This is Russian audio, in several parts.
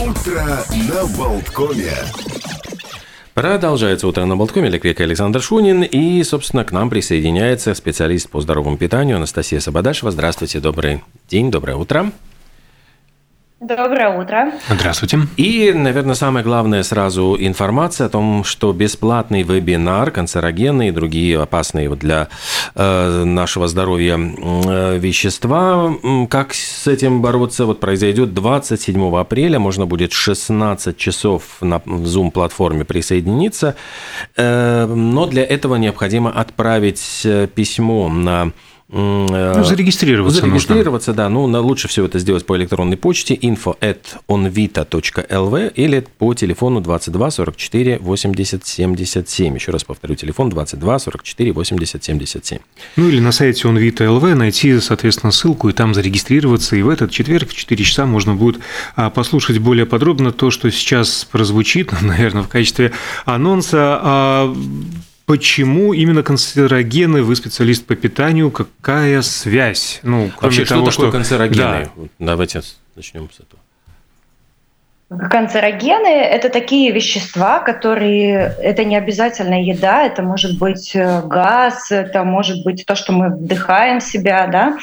Утро на Болткоме. Продолжается утро на Болткоме. Века, Александр Шунин. И, собственно, к нам присоединяется специалист по здоровому питанию Анастасия Сабадашева. Здравствуйте, добрый день, доброе утро. Доброе утро. Здравствуйте. И, наверное, самое главное сразу информация о том, что бесплатный вебинар канцерогенные и другие опасные для э, нашего здоровья э, вещества, как с этим бороться, вот произойдет 27 апреля, можно будет 16 часов на Zoom-платформе присоединиться, э, но для этого необходимо отправить письмо на ну, зарегистрироваться Зарегистрироваться, нужно. да. Ну, лучше всего это сделать по электронной почте info at onvita.lv или по телефону 22 44 80 77. Еще раз повторю, телефон 22 44 80 77. Ну, или на сайте onvita.lv найти, соответственно, ссылку и там зарегистрироваться. И в этот четверг в 4 часа можно будет а, послушать более подробно то, что сейчас прозвучит, наверное, в качестве анонса а, Почему именно канцерогены? Вы специалист по питанию. Какая связь? Ну, кроме Вообще, того, что такое канцерогены? Да. Давайте начнем с этого. Канцерогены – это такие вещества, которые… Это не обязательно еда, это может быть э, газ, это может быть то, что мы вдыхаем в себя, да,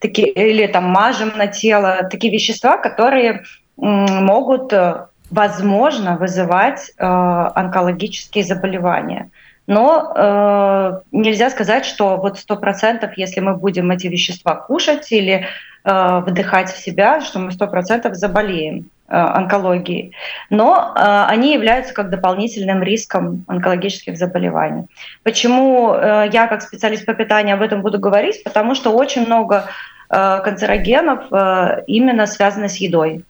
такие, или там мажем на тело. Такие вещества, которые могут, э, возможно, вызывать э, онкологические заболевания. Но э, нельза сказать, что вот сто процентов, если мы будем эти вещества кушать или э, вдыхать в себя, что мы сто процентов заболеем э, онкологией. Но э, они являются как дополнительным риском онкологических заболеваний. Почему э, я как специалист по питанию об этом буду говорить? Потому что очень много э, канцерогенов э, именно связаны с едой.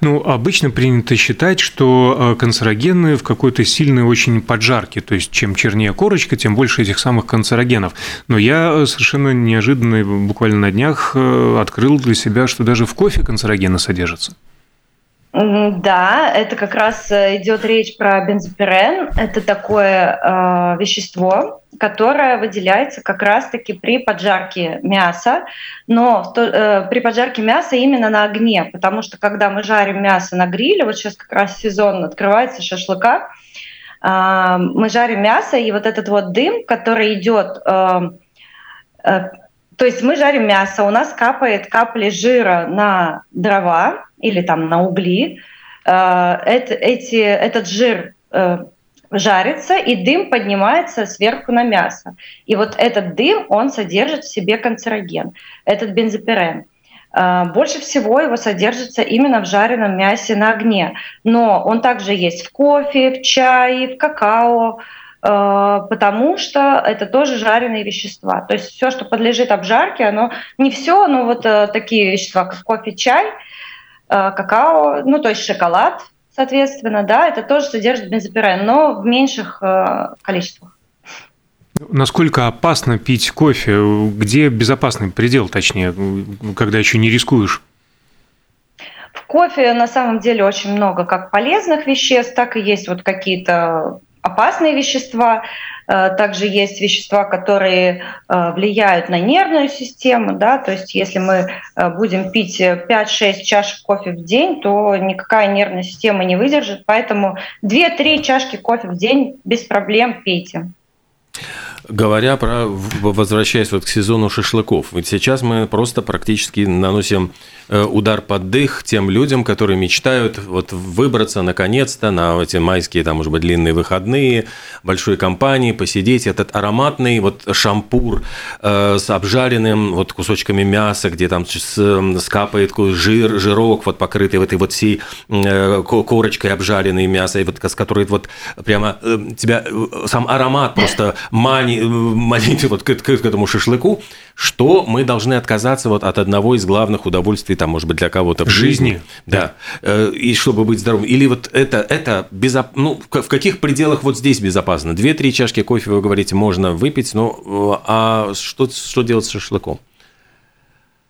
Ну, обычно принято считать, что э, канцерогены в какой-то сильной очень поджарке, то есть чем чернее корочка, тем больше этих самых канцерогенов. Но я э, совершенно неожиданно, буквально на днях, э, открыл для себя, что даже в кофе канцерогены содержатся. Да, это как раз идет речь про бензопирен. Это такое э, вещество, которая выделяется как раз-таки при поджарке мяса, но то, э, при поджарке мяса именно на огне, потому что когда мы жарим мясо на гриле, вот сейчас как раз сезон открывается шашлыка, э, мы жарим мясо, и вот этот вот дым, который идет, э, э, то есть мы жарим мясо, у нас капает капли жира на дрова или там на угли, э, это, эти, этот жир э, жарится, и дым поднимается сверху на мясо. И вот этот дым, он содержит в себе канцероген, этот бензопирен. А, больше всего его содержится именно в жареном мясе на огне. Но он также есть в кофе, в чае, в какао, потому что это тоже жареные вещества. То есть все, что подлежит обжарке, оно не все, но вот э, такие вещества, как кофе, чай, э, какао, ну то есть шоколад, соответственно, да, это тоже содержит бензопирен, но в меньших э, количествах. Насколько опасно пить кофе? Где безопасный предел, точнее, когда еще не рискуешь? В кофе на самом деле очень много как полезных веществ, так и есть вот какие-то опасные вещества. Э, также есть вещества, которые э, влияют на нервную систему. Да? То есть если мы э, будем пить 5-6 чашек кофе в день, то никакая нервная система не выдержит. Поэтому 2-3 чашки кофе в день без проблем пейте. Говоря про, возвращаясь вот к сезону шашлыков, ведь сейчас мы просто практически наносим э, удар под дых тем людям, которые мечтают вот выбраться наконец-то на эти майские, там, может быть, длинные выходные, большой компании, посидеть, этот ароматный вот шампур э, с обжаренным вот кусочками мяса, где там скапает жир, жирок, вот покрытый вот этой вот всей э, корочкой обжаренной мясо, и вот, с которой вот прямо тебя сам аромат просто манит молитве вот к, к, к этому шашлыку, что мы должны отказаться вот от одного из главных удовольствий, там, может быть, для кого-то в жизни. жизни да. да. И чтобы быть здоровым. Или вот это, это безоп... ну, в каких пределах вот здесь безопасно? Две-три чашки кофе, вы говорите, можно выпить, но а что, что делать с шашлыком?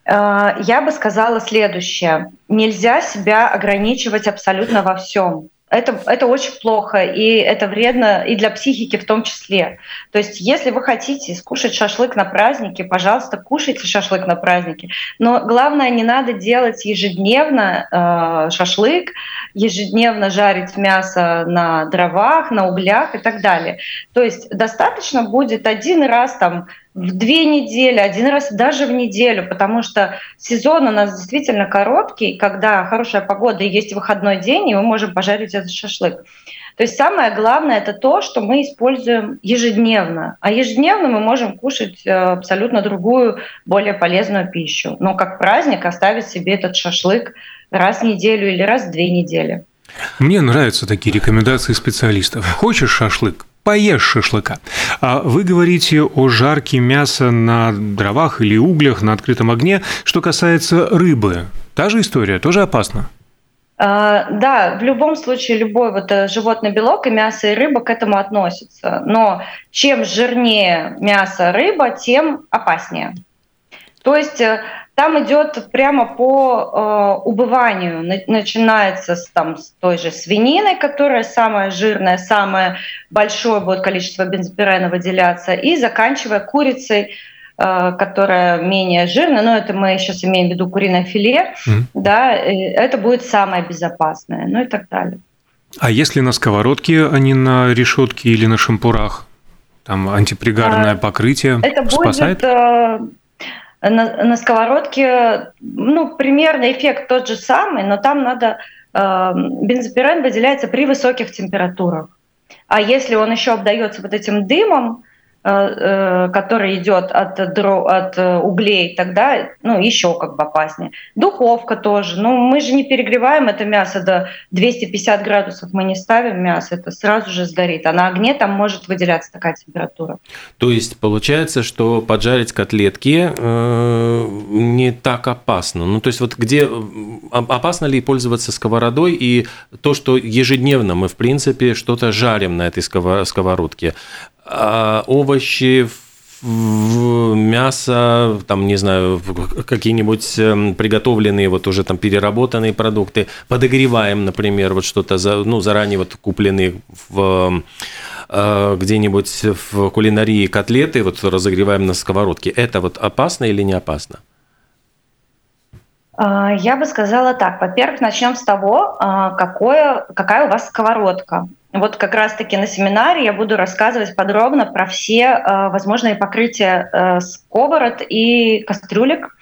Я бы сказала следующее. Нельзя себя ограничивать абсолютно во всем. Это, это очень плохо, и это вредно и для психики в том числе. То есть, если вы хотите скушать шашлык на празднике, пожалуйста, кушайте шашлык на празднике. Но главное, не надо делать ежедневно э, шашлык, ежедневно жарить мясо на дровах, на углях и так далее. То есть, достаточно будет один раз там в две недели, один раз даже в неделю, потому что сезон у нас действительно короткий, когда хорошая погода и есть выходной день, и мы можем пожарить этот шашлык. То есть самое главное это то, что мы используем ежедневно. А ежедневно мы можем кушать э, абсолютно другую, более полезную пищу. Но как праздник оставить себе этот шашлык раз в неделю или раз в две недели. Мне нравятся такие рекомендации специалистов. Хочешь шашлык? Поешь шашлыка. А вы говорите о жарке мяса на дровах или углях на открытом огне. Что касается рыбы, та же история, тоже опасно. А, да, в любом случае любой вот э, животный белок и мясо и рыба к этому относятся. Но чем жирнее мясо, рыба, тем опаснее. То есть э, там идет прямо по э, убыванию. Начинается с, там, с той же свинины, которая самая жирная, самое большое будет количество бензопирена выделяться, и заканчивая курицей, э, которая менее жирная, но это мы сейчас имеем в виду куриное филе, mm. да, это будет самое безопасное, ну и так далее. А если на сковородке, а не на решетке или на шампурах? Там антипригарное а, покрытие это спасает? будет э, на, на сковородке, ну, примерно эффект тот же самый, но там надо... Э, бензопирен выделяется при высоких температурах. А если он еще обдается вот этим дымом, который идет от, от э, углей, тогда ну, еще как бы опаснее. Духовка тоже. Ну, мы же не перегреваем это мясо до 250 градусов, мы не ставим мясо, это сразу же сгорит. А на огне там может выделяться такая температура. То есть получается, что поджарить котлетки э, не так опасно. Ну, то есть вот где опасно ли пользоваться сковородой и то, что ежедневно мы, в принципе, что-то жарим на этой сковородке, а, овощи, мясо, там, не знаю, какие-нибудь эм, приготовленные, вот уже там переработанные продукты, подогреваем, например, вот что-то, за, ну, заранее вот купленные в э, где-нибудь в кулинарии котлеты, вот разогреваем на сковородке. Это вот опасно или не опасно? А, я бы сказала так. Во-первых, начнем с того, а, какое, какая у вас сковородка. Вот как раз-таки на семинаре я буду рассказывать подробно про все а, возможные покрытия сковород и кастрюлек.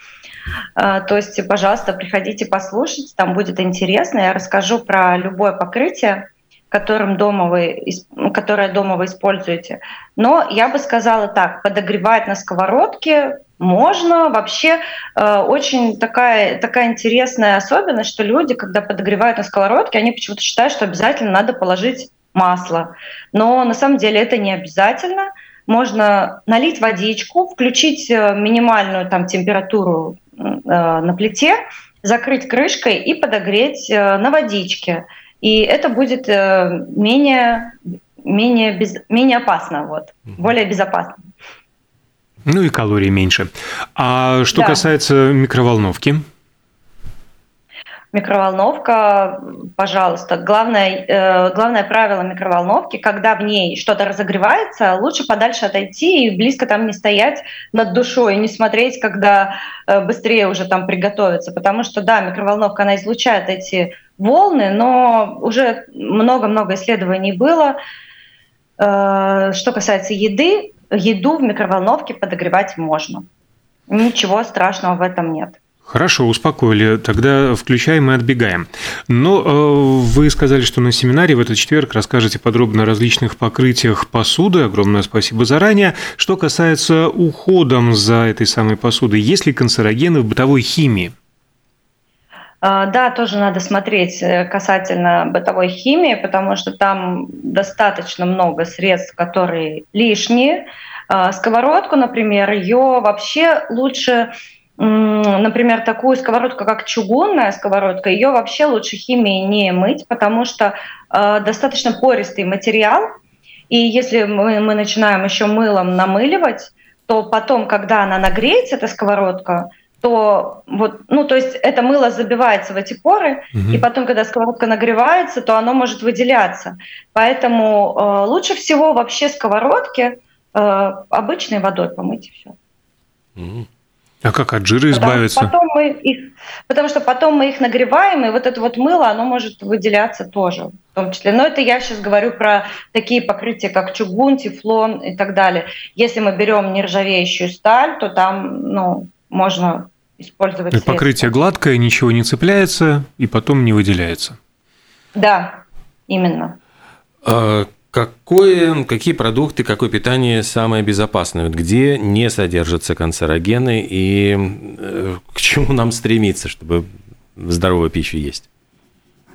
То есть, пожалуйста, приходите послушать, там будет интересно. Я расскажу про любое покрытие, которым дома вы, которое дома вы используете. Но я бы сказала так, подогревать на сковородке можно. Вообще э, очень такая, такая интересная особенность, что люди, когда подогревают на сковородке, они почему-то считают, что обязательно надо положить масло. Но на самом деле это не обязательно. Можно налить водичку, включить э, минимальную там, температуру э, на плите, закрыть крышкой и подогреть э, на водичке. И это будет менее, менее, без, менее опасно, вот, более безопасно. Ну и калорий меньше. А что да. касается микроволновки? Микроволновка, пожалуйста. Главное, э, главное правило микроволновки, когда в ней что-то разогревается, лучше подальше отойти и близко там не стоять над душой, не смотреть, когда э, быстрее уже там приготовиться. Потому что, да, микроволновка, она излучает эти волны, но уже много-много исследований было. Э, что касается еды, еду в микроволновке подогревать можно. Ничего страшного в этом нет. Хорошо, успокоили. Тогда включаем и отбегаем. Но э, вы сказали, что на семинаре в этот четверг расскажете подробно о различных покрытиях посуды. Огромное спасибо заранее. Что касается уходом за этой самой посудой, есть ли канцерогены в бытовой химии? А, да, тоже надо смотреть э, касательно бытовой химии, потому что там достаточно много средств, которые лишние. А, сковородку, например, ее вообще лучше, например, такую сковородку, как чугунная сковородка, ее вообще лучше химией не мыть, потому что а, достаточно пористый материал, и если мы, мы начинаем еще мылом намыливать, то потом, когда она нагреется, эта сковородка, то вот, ну, то есть это мыло забивается в эти поры, угу. и потом, когда сковородка нагревается, то оно может выделяться. Поэтому э, лучше всего вообще сковородки э, обычной водой помыть и все. Угу. А как от жира избавиться? Потому, потом мы их, потому что потом мы их нагреваем, и вот это вот мыло, оно может выделяться тоже, в том числе. Но это я сейчас говорю про такие покрытия, как чугун, тефлон и так далее. Если мы берем нержавеющую сталь, то там, ну, можно использовать. И покрытие гладкое, ничего не цепляется и потом не выделяется. Да, именно. А какое, какие продукты, какое питание самое безопасное? Вот где не содержатся канцерогены и э, к чему нам стремиться, чтобы здоровую пищу есть?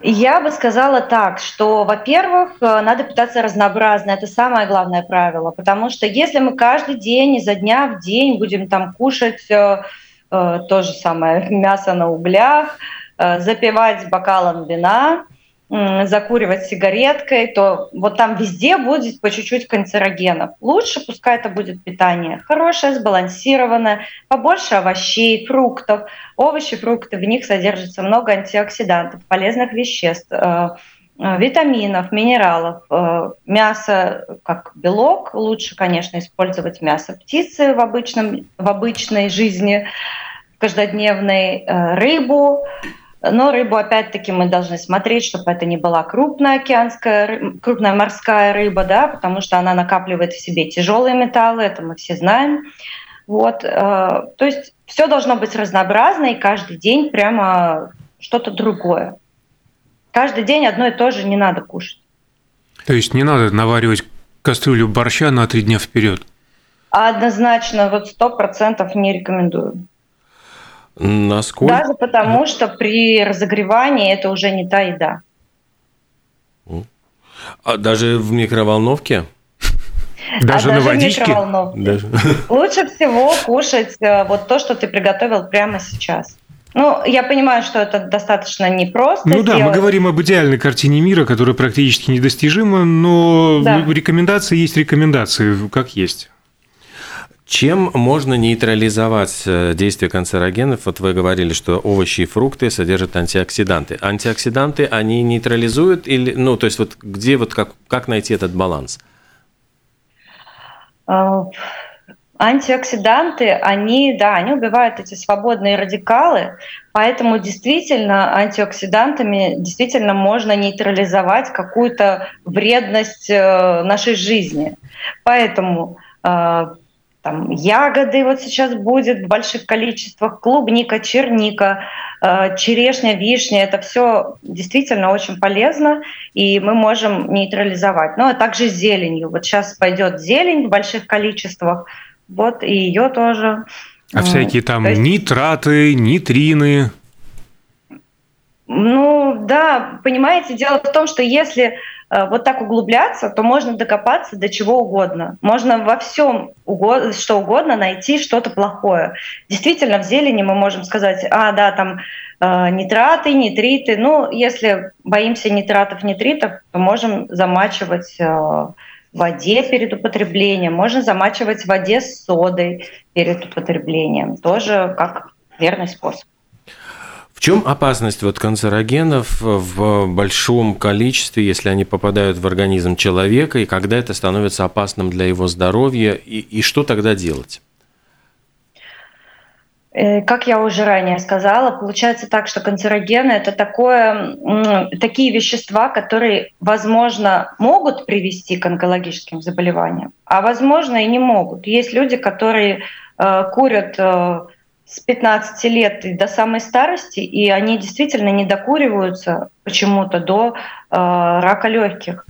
Я бы сказала так, что, во-первых, э, надо питаться разнообразно. Это самое главное правило. Потому что если мы каждый день, изо дня в день будем там кушать э, э, то же самое мясо на углях, э, запивать бокалом вина, закуривать сигареткой, то вот там везде будет по чуть-чуть канцерогенов. Лучше пускай это будет питание хорошее, сбалансированное, побольше овощей, фруктов. Овощи, фрукты, в них содержится много антиоксидантов, полезных веществ, э, э, витаминов, минералов. Э, мясо как белок, лучше, конечно, использовать мясо птицы в, обычном, в обычной жизни, каждодневной, рыбу, но рыбу, опять-таки, мы должны смотреть, чтобы это не была крупная океанская, крупная морская рыба, да, потому что она накапливает в себе тяжелые металлы, это мы все знаем. Вот, э, то есть все должно быть разнообразно, и каждый день прямо что-то другое. Каждый день одно и то же не надо кушать. То есть не надо наваривать кастрюлю борща на три дня вперед? Однозначно, вот сто процентов не рекомендую. Насколько? Даже потому, что при разогревании это уже не та еда. А даже в микроволновке? Даже а на даже водичке? микроволновке. Даже. Лучше всего кушать э, вот то, что ты приготовил прямо сейчас. Ну, я понимаю, что это достаточно непросто. Ну сделать. да, мы говорим об идеальной картине мира, которая практически недостижима, но да. рекомендации есть рекомендации, как есть. Чем можно нейтрализовать э, действие канцерогенов? Вот вы говорили, что овощи и фрукты содержат антиоксиданты. Антиоксиданты, они нейтрализуют или, ну, то есть вот где вот как, как найти этот баланс? А, антиоксиданты, они, да, они убивают эти свободные радикалы, поэтому действительно антиоксидантами действительно можно нейтрализовать какую-то вредность э, нашей жизни. Поэтому э, там ягоды вот сейчас будет в больших количествах, клубника, черника, э, черешня, вишня. Это все действительно очень полезно, и мы можем нейтрализовать. Ну, а также зеленью. Вот сейчас пойдет зелень в больших количествах, вот и ее тоже. А всякие там есть... нитраты, нитрины. Ну да, понимаете, дело в том, что если Э, вот так углубляться, то можно докопаться до чего угодно. Можно во всем что угодно найти что-то плохое. Действительно, в зелени мы можем сказать, а, да, там э, нитраты, нитриты. Ну, если боимся нитратов, нитритов, то можем замачивать э, в воде перед употреблением, можно замачивать в воде с содой перед употреблением. Тоже как верный способ. В чем опасность вот канцерогенов в большом количестве, если они попадают в организм человека, и когда это становится опасным для его здоровья, и, и что тогда делать? Э, как я уже ранее сказала, получается так, что канцерогены это такое, такие вещества, которые, возможно, могут привести к онкологическим заболеваниям, а возможно и не могут. Есть люди, которые э, курят э, с 15 лет и до самой старости, и они действительно не докуриваются почему-то до э, рака легких.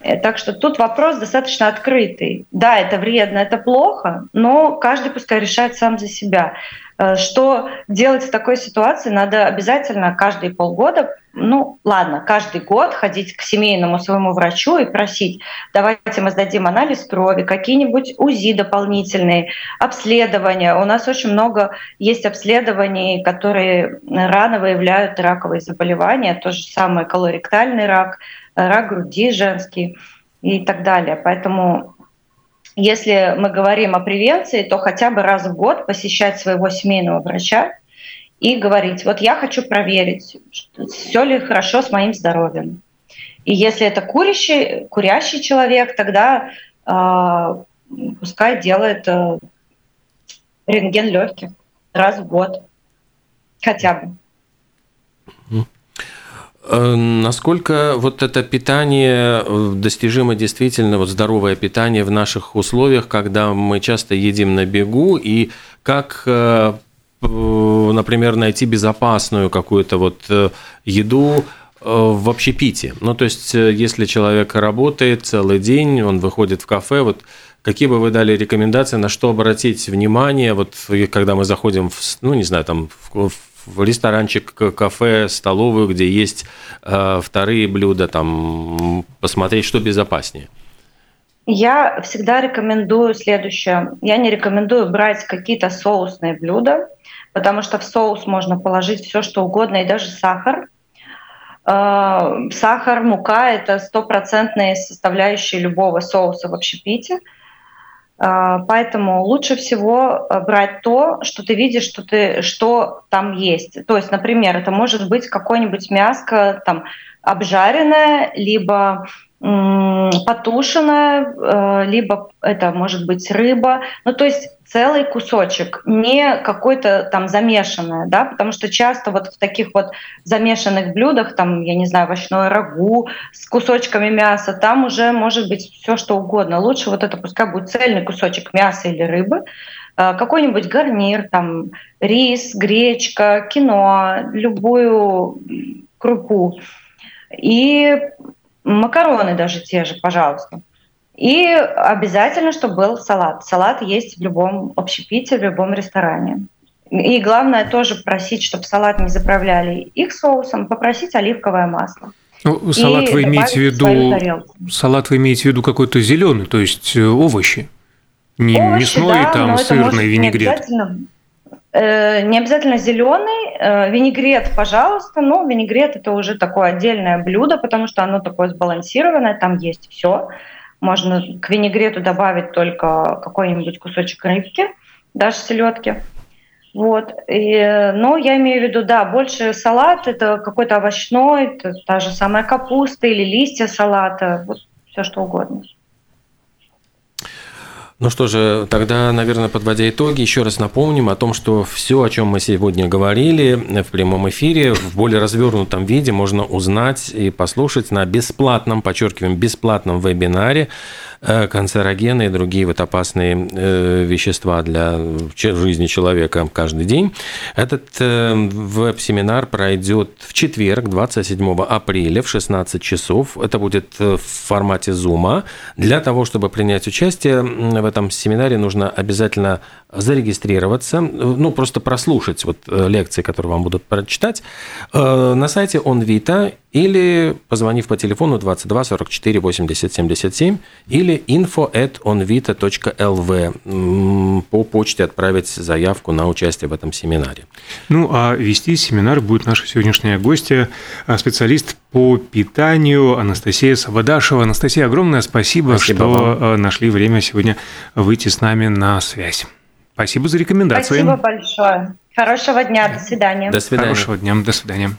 Э, так что тут вопрос достаточно открытый. Да, это вредно, это плохо, но каждый пускай решает сам за себя. Э, что делать в такой ситуации? Надо обязательно каждые полгода, ну ладно, каждый год ходить к семейному своему врачу и просить, давайте мы сдадим анализ крови, какие-нибудь УЗИ дополнительные, обследования. У нас очень много есть обследований, которые рано выявляют раковые заболевания, то же самое колоректальный рак, рак груди женский и так далее. Поэтому если мы говорим о превенции, то хотя бы раз в год посещать своего семейного врача и говорить, вот я хочу проверить, все ли хорошо с моим здоровьем. И если это курящий, курящий человек, тогда э, пускай делает э, рентген легких раз в год хотя бы. Э, насколько вот это питание э, достижимо действительно, вот здоровое питание в наших условиях, когда мы часто едим на бегу, и как, э, например, найти безопасную какую-то вот еду в общепите? Ну, то есть, если человек работает целый день, он выходит в кафе, вот какие бы вы дали рекомендации, на что обратить внимание, вот когда мы заходим в, ну, не знаю, там, в, в ресторанчик, кафе, столовую, где есть э, вторые блюда, там посмотреть, что безопаснее? Я всегда рекомендую следующее. Я не рекомендую брать какие-то соусные блюда, потому что в соус можно положить все, что угодно, и даже сахар. Э, сахар, мука – это стопроцентные составляющие любого соуса в общепите – а, поэтому лучше всего э, брать то, что ты видишь, что, ты, что там есть. То есть, например, это может быть какое-нибудь мяско там, обжаренное, либо потушенное, э, либо это может быть рыба. Ну, то есть целый кусочек, не какой-то там замешанное, да, потому что часто вот в таких вот замешанных блюдах, там, я не знаю, овощное рагу с кусочками мяса, там уже может быть все что угодно. Лучше вот это пускай будет цельный кусочек мяса или рыбы, э, какой-нибудь гарнир, там, рис, гречка, кино, любую крупу. И макароны даже те же, пожалуйста. И обязательно, чтобы был салат. Салат есть в любом общепите, в любом ресторане. И главное тоже просить, чтобы салат не заправляли их соусом, попросить оливковое масло. Ну, салат вы имеете в виду салат вы имеете в виду какой-то зеленый, то есть э, овощи, не овощи, мясной, да, там сырный винегрет. Не обязательно, не обязательно зеленый, э, винегрет, пожалуйста, но винегрет это уже такое отдельное блюдо, потому что оно такое сбалансированное, там есть все. Можно к винегрету добавить только какой-нибудь кусочек рыбки, даже селедки. Вот. И, но я имею в виду, да, больше салат, это какой-то овощной, это та же самая капуста или листья салата, вот все что угодно. Ну что же, тогда, наверное, подводя итоги, еще раз напомним о том, что все, о чем мы сегодня говорили в прямом эфире, в более развернутом виде можно узнать и послушать на бесплатном, подчеркиваем, бесплатном вебинаре Э, канцерогены и другие вот опасные э, вещества для жизни человека каждый день. Этот э, веб-семинар пройдет в четверг, 27 апреля в 16 часов. Это будет в формате Zoom. Для того, чтобы принять участие в этом семинаре, нужно обязательно зарегистрироваться, ну, просто прослушать вот лекции, которые вам будут прочитать на сайте OnVita или позвонив по телефону 22 44 80 77 или info at onvita.lv по почте отправить заявку на участие в этом семинаре. Ну, а вести семинар будет наша сегодняшняя гостья, а, специалист по питанию Анастасия Савадашева. Анастасия, огромное спасибо, спасибо что вам. А, нашли время сегодня выйти с нами на связь. Спасибо за рекомендации. Спасибо большое. Хорошего дня. До свидания. До свидания. Хорошего дня. До свидания.